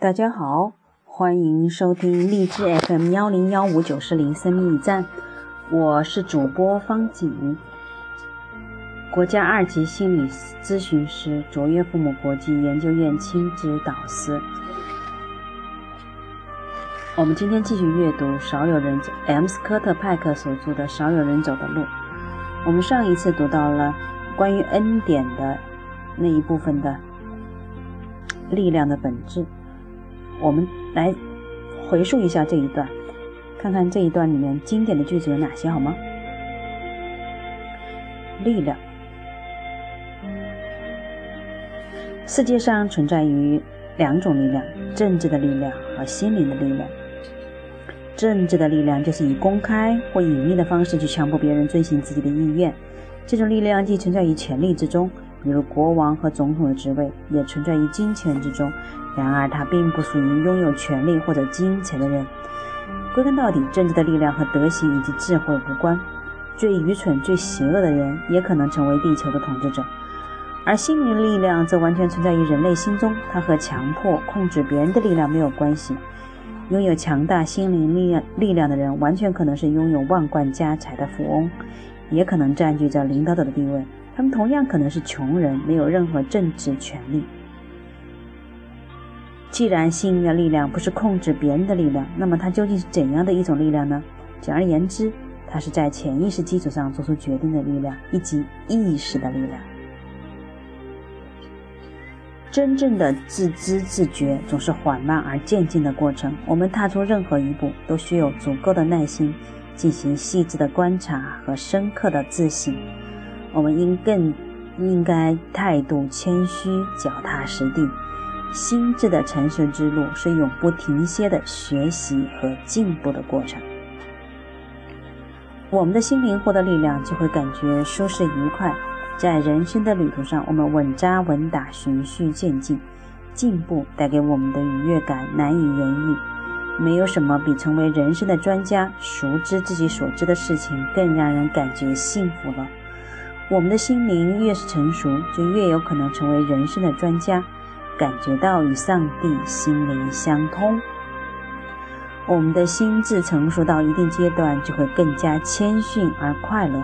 大家好，欢迎收听荔枝 FM 幺零幺五九四零生命驿站，我是主播方景，国家二级心理咨询师，卓越父母国际研究院亲子导师。我们今天继续阅读《少有人走》M 斯科特派克所著的《少有人走的路》。我们上一次读到了关于恩典的那一部分的力量的本质。我们来回溯一下这一段，看看这一段里面经典的句子有哪些，好吗？力量，世界上存在于两种力量：政治的力量和心灵的力量。政治的力量就是以公开或隐秘的方式去强迫别人遵循自己的意愿，这种力量既存在于权力之中。比如国王和总统的职位也存在于金钱之中，然而它并不属于拥有权力或者金钱的人。归根到底，政治的力量和德行以及智慧无关。最愚蠢、最邪恶的人也可能成为地球的统治者，而心灵力量则完全存在于人类心中。它和强迫、控制别人的力量没有关系。拥有强大心灵力量力量的人，完全可能是拥有万贯家财的富翁，也可能占据着领导者的地位。他们同样可能是穷人，没有任何政治权利。既然心灵的力量不是控制别人的力量，那么它究竟是怎样的一种力量呢？简而言之，它是在潜意识基础上做出决定的力量，以及意识的力量。真正的自知自觉总是缓慢而渐进的过程。我们踏出任何一步，都需有足够的耐心，进行细致的观察和深刻的自省。我们应更应该态度谦虚、脚踏实地。心智的成熟之路是永不停歇的学习和进步的过程。我们的心灵获得力量，就会感觉舒适愉快。在人生的旅途上，我们稳扎稳打、循序渐进，进步带给我们的愉悦感难以言喻。没有什么比成为人生的专家、熟知自己所知的事情更让人感觉幸福了。我们的心灵越是成熟，就越有可能成为人生的专家，感觉到与上帝心灵相通。我们的心智成熟到一定阶段，就会更加谦逊而快乐。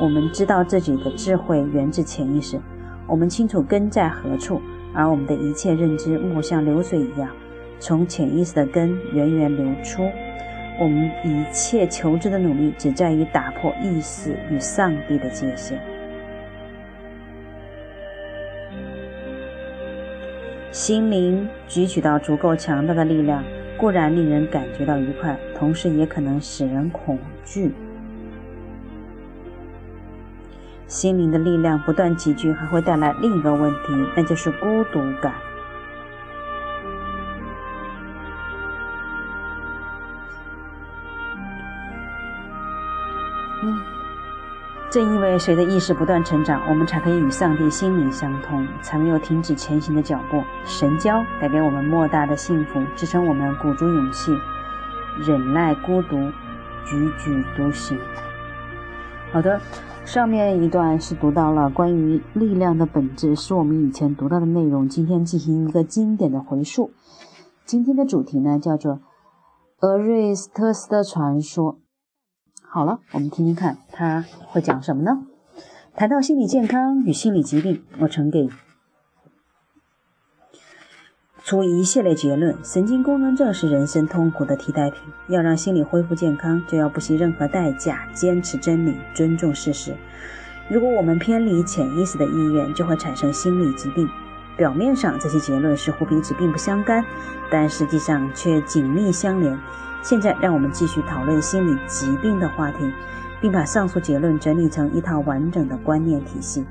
我们知道自己的智慧源自潜意识，我们清楚根在何处，而我们的一切认知莫像流水一样，从潜意识的根源源流出。我们一切求知的努力，只在于打破意识与上帝的界限。心灵汲取到足够强大的力量，固然令人感觉到愉快，同时也可能使人恐惧。心灵的力量不断集聚，还会带来另一个问题，那就是孤独感。正因为随着意识不断成长，我们才可以与上帝心灵相通，才没有停止前行的脚步。神交带给我们莫大的幸福，支撑我们鼓足勇气，忍耐孤独，踽踽独行。好的，上面一段是读到了关于力量的本质，是我们以前读到的内容。今天进行一个经典的回溯。今天的主题呢，叫做俄瑞斯特斯的传说。好了，我们听听看他会讲什么呢？谈到心理健康与心理疾病，我曾给出一系列结论：神经功能症是人生痛苦的替代品。要让心理恢复健康，就要不惜任何代价坚持真理，尊重事实。如果我们偏离潜意识的意愿，就会产生心理疾病。表面上这些结论似乎彼此并不相干，但实际上却紧密相连。现在，让我们继续讨论心理疾病的话题，并把上述结论整理成一套完整的观念体系。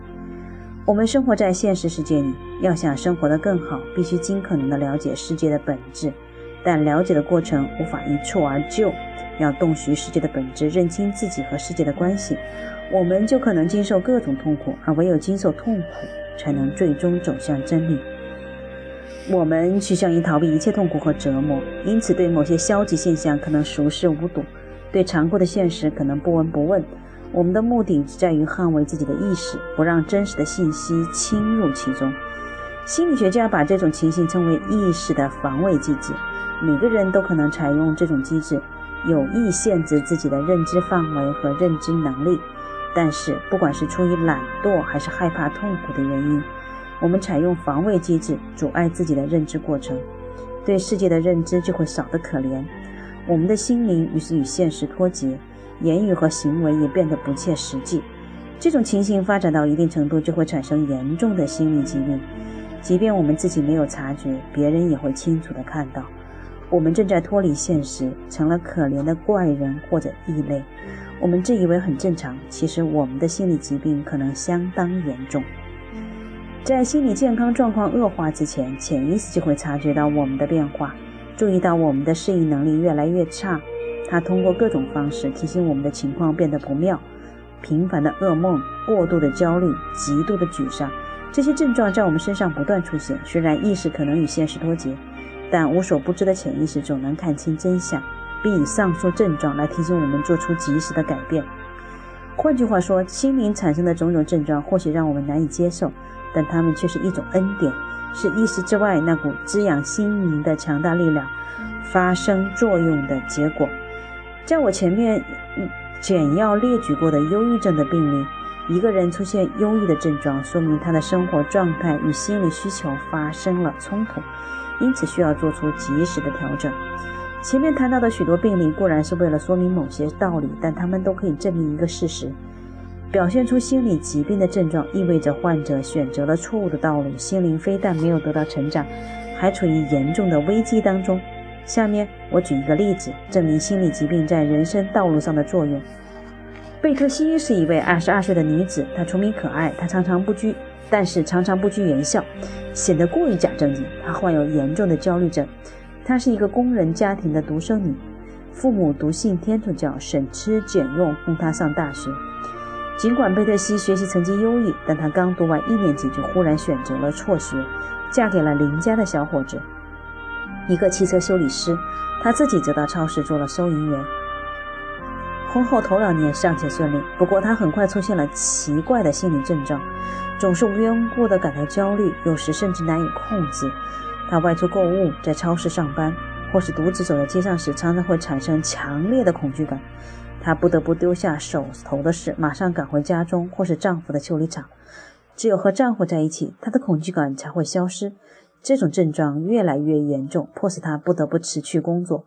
我们生活在现实世界里，要想生活得更好，必须尽可能地了解世界的本质。但了解的过程无法一蹴而就，要洞悉世界的本质，认清自己和世界的关系，我们就可能经受各种痛苦。而唯有经受痛苦，才能最终走向真理。我们趋向于逃避一切痛苦和折磨，因此对某些消极现象可能熟视无睹，对残酷的现实可能不闻不问。我们的目的只在于捍卫自己的意识，不让真实的信息侵入其中。心理学家把这种情形称为意识的防卫机制。每个人都可能采用这种机制，有意限制自己的认知范围和认知能力。但是，不管是出于懒惰还是害怕痛苦的原因，我们采用防卫机制，阻碍自己的认知过程，对世界的认知就会少得可怜。我们的心灵于是与现实脱节，言语和行为也变得不切实际。这种情形发展到一定程度，就会产生严重的心理疾病。即便我们自己没有察觉，别人也会清楚地看到。我们正在脱离现实，成了可怜的怪人或者异类。我们自以为很正常，其实我们的心理疾病可能相当严重。在心理健康状况恶化之前，潜意识就会察觉到我们的变化，注意到我们的适应能力越来越差。它通过各种方式提醒我们的情况变得不妙：频繁的噩梦、过度的焦虑、极度的沮丧。这些症状在我们身上不断出现，虽然意识可能与现实脱节。但无所不知的潜意识总能看清真相，并以上述症状来提醒我们做出及时的改变。换句话说，心灵产生的种种症状或许让我们难以接受，但它们却是一种恩典，是意识之外那股滋养心灵的强大力量发生作用的结果。在我前面简要列举过的忧郁症的病例，一个人出现忧郁的症状，说明他的生活状态与心理需求发生了冲突。因此需要做出及时的调整。前面谈到的许多病例固然是为了说明某些道理，但他们都可以证明一个事实：表现出心理疾病的症状，意味着患者选择了错误的道路，心灵非但没有得到成长，还处于严重的危机当中。下面我举一个例子，证明心理疾病在人生道路上的作用。贝特西是一位二十二岁的女子，她聪明可爱，她常常不拘。但是常常不拘言笑，显得过于假正经。她患有严重的焦虑症。她是一个工人家庭的独生女，父母笃信天主教，省吃俭用供她上大学。尽管贝特西学习成绩优异，但她刚读完一年级就忽然选择了辍学，嫁给了邻家的小伙子，一个汽车修理师。她自己则到超市做了收银员。婚后头两年尚且顺利，不过她很快出现了奇怪的心理症状。总是无缘无故地感到焦虑，有时甚至难以控制。他外出购物，在超市上班，或是独自走在街上时，常常会产生强烈的恐惧感。她不得不丢下手头的事，马上赶回家中或是丈夫的修理厂。只有和丈夫在一起，她的恐惧感才会消失。这种症状越来越严重，迫使她不得不辞去工作。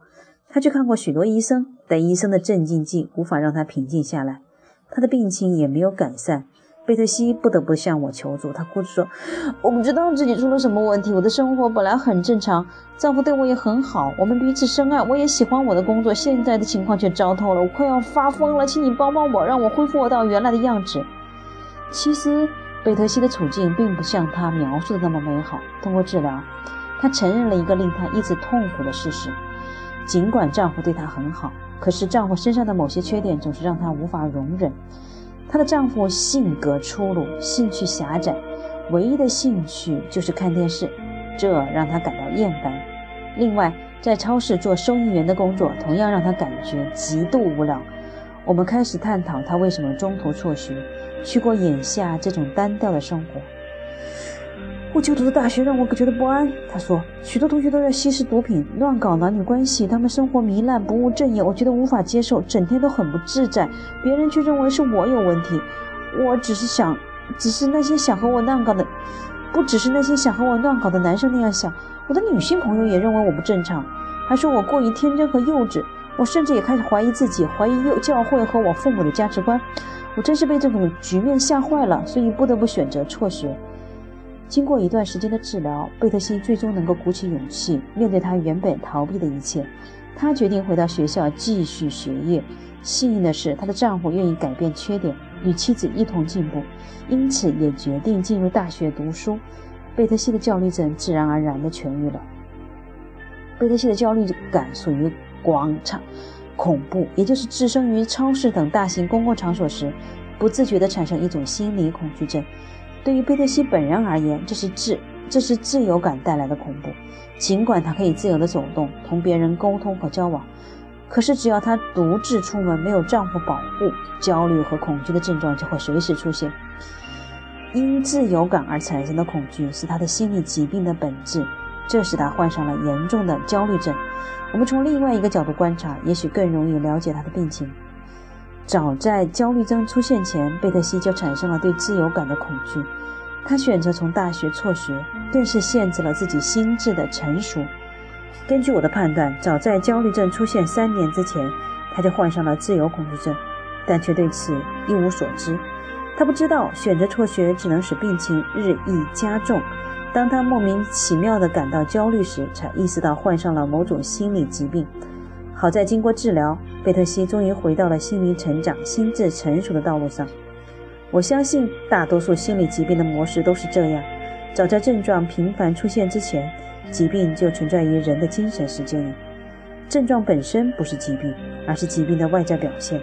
她去看过许多医生，但医生的镇静剂无法让她平静下来。她的病情也没有改善。贝特西不得不向我求助，她哭着说：“我不知道自己出了什么问题。我的生活本来很正常，丈夫对我也很好，我们彼此深爱，我也喜欢我的工作。现在的情况却糟透了，我快要发疯了，请你帮帮我，让我恢复我到原来的样子。”其实，贝特西的处境并不像她描述的那么美好。通过治疗，她承认了一个令她一直痛苦的事实：尽管丈夫对她很好，可是丈夫身上的某些缺点总是让她无法容忍。她的丈夫性格粗鲁，兴趣狭窄，唯一的兴趣就是看电视，这让她感到厌烦。另外，在超市做收银员的工作同样让她感觉极度无聊。我们开始探讨她为什么中途辍学，去过眼下这种单调的生活。我就读的大学让我觉得不安。他说，许多同学都在吸食毒品、乱搞男女关系，他们生活糜烂、不务正业，我觉得无法接受，整天都很不自在。别人却认为是我有问题。我只是想，只是那些想和我乱搞的，不只是那些想和我乱搞的男生那样想。我的女性朋友也认为我不正常，还说我过于天真和幼稚。我甚至也开始怀疑自己，怀疑幼教会和我父母的价值观。我真是被这种局面吓坏了，所以不得不选择辍学。经过一段时间的治疗，贝特西最终能够鼓起勇气面对她原本逃避的一切。她决定回到学校继续学业。幸运的是，她的丈夫愿意改变缺点，与妻子一同进步，因此也决定进入大学读书。贝特西的焦虑症自然而然地痊愈了。贝特西的焦虑感属于广场恐怖，也就是置身于超市等大型公共场所时，不自觉地产生一种心理恐惧症。对于贝特西本人而言，这是自这是自由感带来的恐怖。尽管她可以自由地走动、同别人沟通和交往，可是只要她独自出门，没有丈夫保护，焦虑和恐惧的症状就会随时出现。因自由感而产生的恐惧是他的心理疾病的本质，这使他患上了严重的焦虑症。我们从另外一个角度观察，也许更容易了解他的病情。早在焦虑症出现前，贝特西就产生了对自由感的恐惧。他选择从大学辍学，更是限制了自己心智的成熟。根据我的判断，早在焦虑症出现三年之前，他就患上了自由恐惧症，但却对此一无所知。他不知道选择辍学只能使病情日益加重。当他莫名其妙地感到焦虑时，才意识到患上了某种心理疾病。好在经过治疗，贝特西终于回到了心灵成长、心智成熟的道路上。我相信大多数心理疾病的模式都是这样：早在症状频繁出现之前，疾病就存在于人的精神世界里。症状本身不是疾病，而是疾病的外在表现，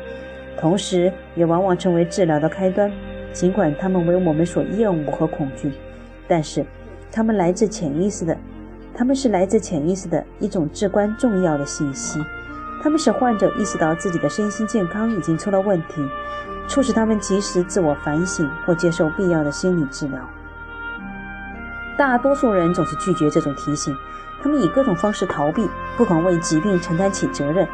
同时也往往成为治疗的开端。尽管他们为我们所厌恶和恐惧，但是他们来自潜意识的，他们是来自潜意识的一种至关重要的信息。他们使患者意识到自己的身心健康已经出了问题。促使他们及时自我反省或接受必要的心理治疗。大多数人总是拒绝这种提醒，他们以各种方式逃避，不肯为疾病承担起责任。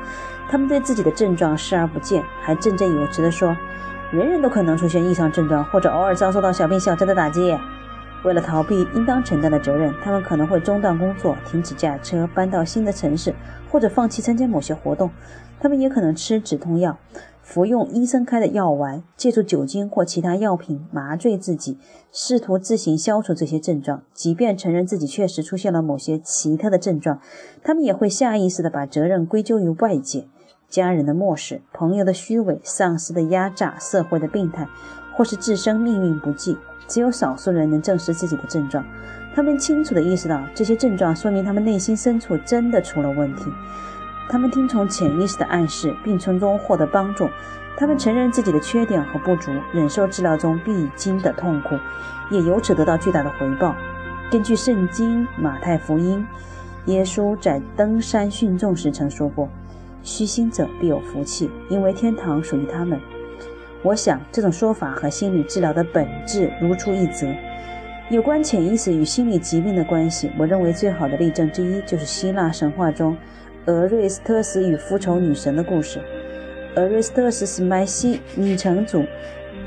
他们对自己的症状视而不见，还振振有词地说：“人人都可能出现异常症状，或者偶尔遭受到小病小灾的打击。”为了逃避应当承担的责任，他们可能会中断工作、停止驾车、搬到新的城市，或者放弃参加某些活动。他们也可能吃止痛药。服用医生开的药丸，借助酒精或其他药品麻醉自己，试图自行消除这些症状。即便承认自己确实出现了某些奇特的症状，他们也会下意识地把责任归咎于外界、家人的漠视、朋友的虚伪、上司的压榨、社会的病态，或是自身命运不济。只有少数人能证实自己的症状，他们清楚地意识到这些症状说明他们内心深处真的出了问题。他们听从潜意识的暗示，并从中获得帮助。他们承认自己的缺点和不足，忍受治疗中必经的痛苦，也由此得到巨大的回报。根据圣经《马太福音》，耶稣在登山训众时曾说过：“虚心者必有福气，因为天堂属于他们。”我想，这种说法和心理治疗的本质如出一辙。有关潜意识与心理疾病的关系，我认为最好的例证之一就是希腊神话中。俄瑞斯特斯与复仇女神的故事。俄瑞斯特斯是麦西女城主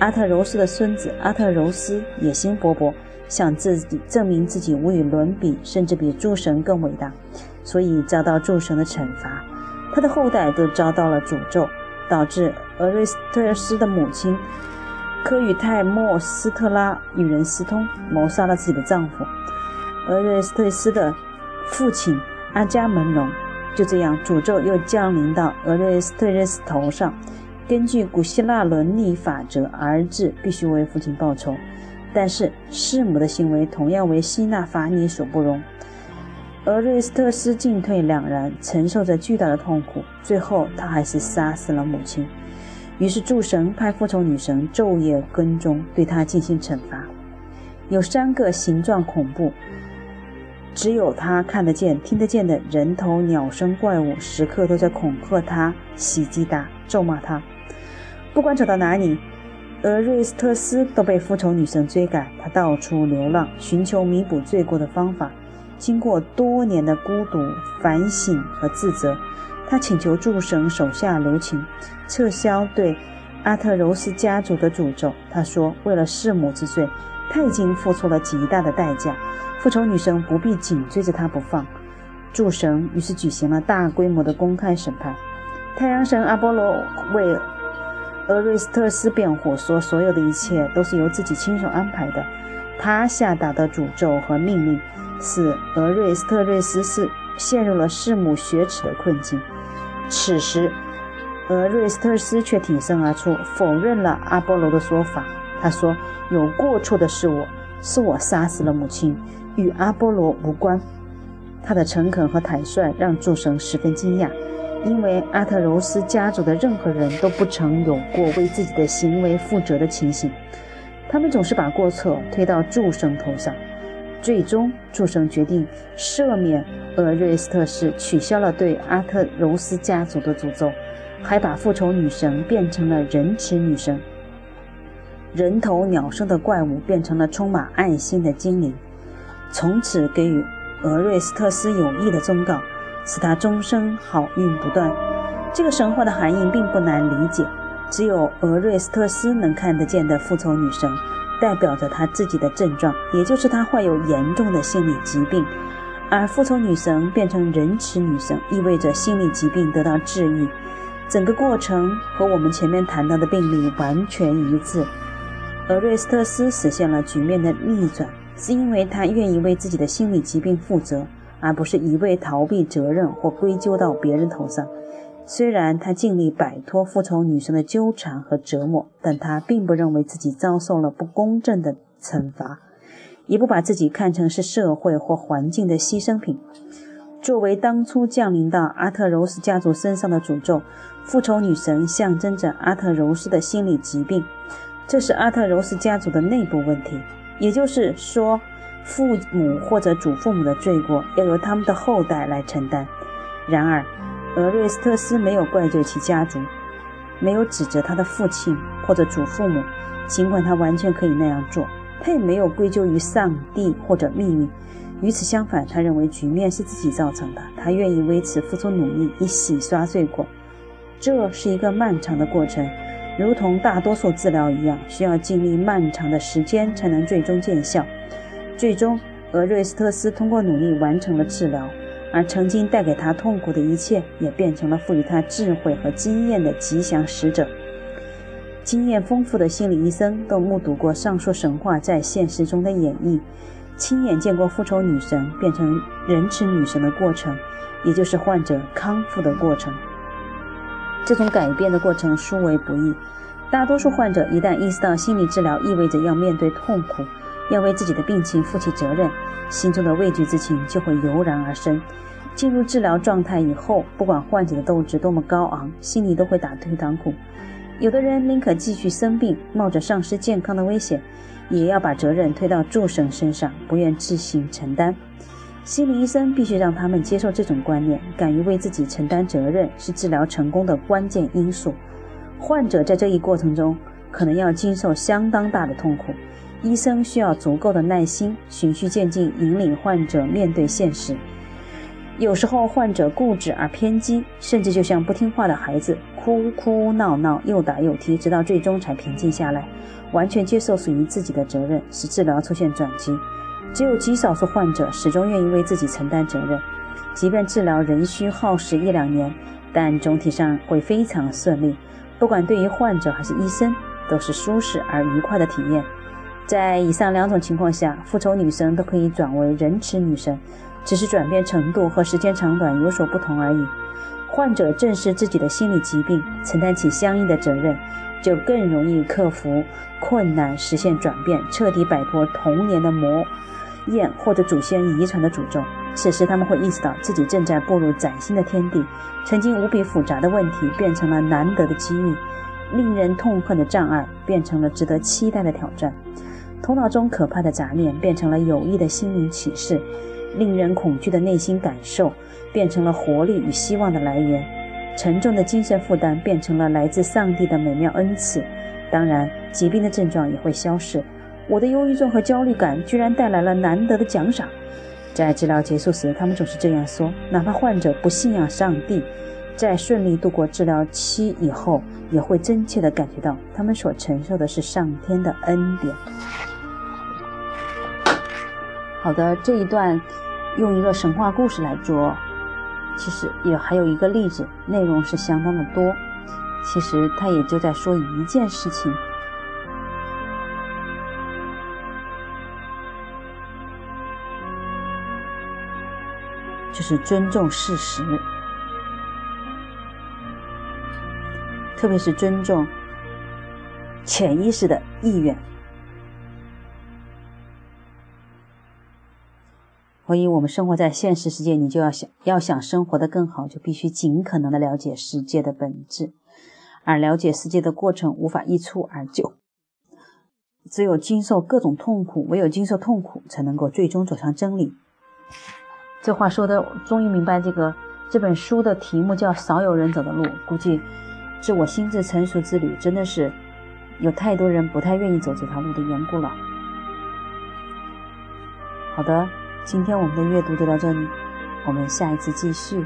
阿特柔斯的孙子。阿特柔斯野心勃勃，想自己证明自己无与伦比，甚至比诸神更伟大，所以遭到诸神的惩罚。他的后代都遭到了诅咒，导致俄瑞斯特斯的母亲科与泰莫斯特拉与人私通，谋杀了自己的丈夫。俄瑞斯特斯的父亲阿伽门农。就这样，诅咒又降临到俄瑞斯特斯头上。根据古希腊伦理法则，儿子必须为父亲报仇，但是弑母的行为同样为希腊法理所不容。俄瑞斯特斯进退两难，承受着巨大的痛苦，最后他还是杀死了母亲。于是诸神派复仇女神昼夜跟踪，对他进行惩罚。有三个形状恐怖。只有他看得见、听得见的人头鸟声怪物，时刻都在恐吓他、袭击他、咒骂他。不管走到哪里，俄瑞斯特斯都被复仇女神追赶。他到处流浪，寻求弥补罪过的方法。经过多年的孤独、反省和自责，他请求诸神手下留情，撤销对阿特柔斯家族的诅咒。他说：“为了弑母之罪，他已经付出了极大的代价。”复仇女神不必紧追着他不放，诸神于是举行了大规模的公开审判。太阳神阿波罗为俄瑞斯特斯辩护，说所有的一切都是由自己亲手安排的。他下达的诅咒和命令，使俄瑞斯特瑞斯是陷入了弑母雪耻的困境。此时，俄瑞斯特斯却挺身而出，否认了阿波罗的说法。他说：“有过错的是我，是我杀死了母亲。”与阿波罗无关。他的诚恳和坦率让诸神十分惊讶，因为阿特柔斯家族的任何人都不曾有过为自己的行为负责的情形。他们总是把过错推到诸神头上。最终，诸神决定赦免俄瑞斯特斯，取消了对阿特柔斯家族的诅咒，还把复仇女神变成了仁慈女神。人头鸟身的怪物变成了充满爱心的精灵，从此给予俄瑞斯特斯有益的忠告，使他终生好运不断。这个神话的含义并不难理解，只有俄瑞斯特斯能看得见的复仇女神，代表着她自己的症状，也就是她患有严重的心理疾病。而复仇女神变成仁慈女神，意味着心理疾病得到治愈。整个过程和我们前面谈到的病例完全一致。俄瑞斯特斯实现了局面的逆转，是因为他愿意为自己的心理疾病负责，而不是一味逃避责任或归咎到别人头上。虽然他尽力摆脱复仇女神的纠缠和折磨，但他并不认为自己遭受了不公正的惩罚。也不把自己看成是社会或环境的牺牲品。作为当初降临到阿特柔斯家族身上的诅咒，复仇女神象征着阿特柔斯的心理疾病。这是阿特柔斯家族的内部问题，也就是说，父母或者祖父母的罪过要由他们的后代来承担。然而，俄瑞斯特斯没有怪罪其家族，没有指责他的父亲或者祖父母，尽管他完全可以那样做。他也没有归咎于上帝或者命运，与此相反，他认为局面是自己造成的，他愿意为此付出努力以洗刷罪过。这是一个漫长的过程，如同大多数治疗一样，需要经历漫长的时间才能最终见效。最终，俄瑞斯特斯通过努力完成了治疗，而曾经带给他痛苦的一切，也变成了赋予他智慧和经验的吉祥使者。经验丰富的心理医生都目睹过上述神话在现实中的演绎，亲眼见过复仇女神变成仁慈女神的过程，也就是患者康复的过程。这种改变的过程殊为不易，大多数患者一旦意识到心理治疗意味着要面对痛苦，要为自己的病情负起责任，心中的畏惧之情就会油然而生。进入治疗状态以后，不管患者的斗志多么高昂，心里都会打退堂鼓。有的人宁可继续生病，冒着丧失健康的危险，也要把责任推到助神身上，不愿自行承担。心理医生必须让他们接受这种观念，敢于为自己承担责任是治疗成功的关键因素。患者在这一过程中可能要经受相当大的痛苦，医生需要足够的耐心，循序渐进引领患者面对现实。有时候患者固执而偏激，甚至就像不听话的孩子，哭哭闹闹，又打又踢，直到最终才平静下来，完全接受属于自己的责任，使治疗出现转机。只有极少数患者始终愿意为自己承担责任，即便治疗仍需耗时一两年，但总体上会非常顺利。不管对于患者还是医生，都是舒适而愉快的体验。在以上两种情况下，复仇女神都可以转为仁慈女神。只是转变程度和时间长短有所不同而已。患者正视自己的心理疾病，承担起相应的责任，就更容易克服困难，实现转变，彻底摆脱童年的魔焰或者祖先遗传的诅咒。此时，他们会意识到自己正在步入崭新的天地，曾经无比复杂的问题变成了难得的机遇，令人痛恨的障碍变成了值得期待的挑战，头脑中可怕的杂念变成了有益的心灵启示。令人恐惧的内心感受变成了活力与希望的来源，沉重的精神负担变成了来自上帝的美妙恩赐。当然，疾病的症状也会消失。我的忧郁症和焦虑感居然带来了难得的奖赏。在治疗结束时，他们总是这样说。哪怕患者不信仰上帝，在顺利度过治疗期以后，也会真切地感觉到他们所承受的是上天的恩典。好的，这一段用一个神话故事来做，其实也还有一个例子，内容是相当的多。其实他也就在说一件事情，就是尊重事实，特别是尊重潜意识的意愿。所以，我们生活在现实世界，你就要想要想生活的更好，就必须尽可能的了解世界的本质，而了解世界的过程无法一蹴而就。只有经受各种痛苦，唯有经受痛苦，才能够最终走向真理。这话说的，终于明白这个这本书的题目叫“少有人走的路”。估计，自我心智成熟之旅真的是有太多人不太愿意走这条路的缘故了。好的，今天我们的阅读就到这里，我们下一次继续。